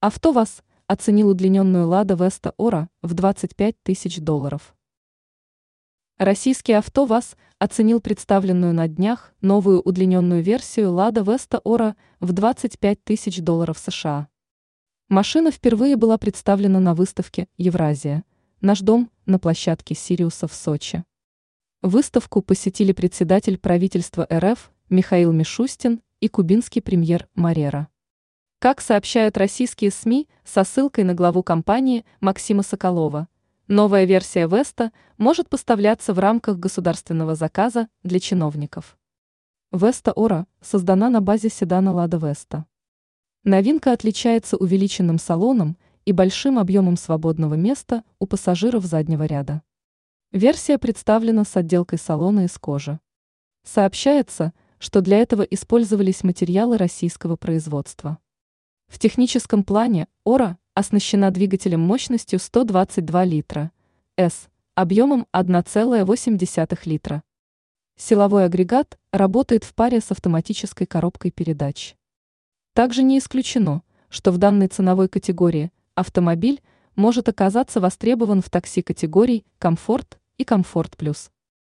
АвтоВАЗ оценил удлиненную Лада Веста Ора в 25 тысяч долларов. Российский АвтоВАЗ оценил представленную на днях новую удлиненную версию Лада Веста Ора в 25 тысяч долларов США. Машина впервые была представлена на выставке «Евразия. Наш дом» на площадке Сириуса в Сочи. Выставку посетили председатель правительства РФ Михаил Мишустин и кубинский премьер Марера. Как сообщают российские СМИ со ссылкой на главу компании Максима Соколова, новая версия Веста может поставляться в рамках государственного заказа для чиновников. Веста Ора создана на базе седана Лада Веста. Новинка отличается увеличенным салоном и большим объемом свободного места у пассажиров заднего ряда. Версия представлена с отделкой салона из кожи. Сообщается, что для этого использовались материалы российского производства. В техническом плане Ора оснащена двигателем мощностью 122 литра, С, объемом 1,8 литра. Силовой агрегат работает в паре с автоматической коробкой передач. Также не исключено, что в данной ценовой категории автомобиль может оказаться востребован в такси категорий «Комфорт» и «Комфорт Плюс».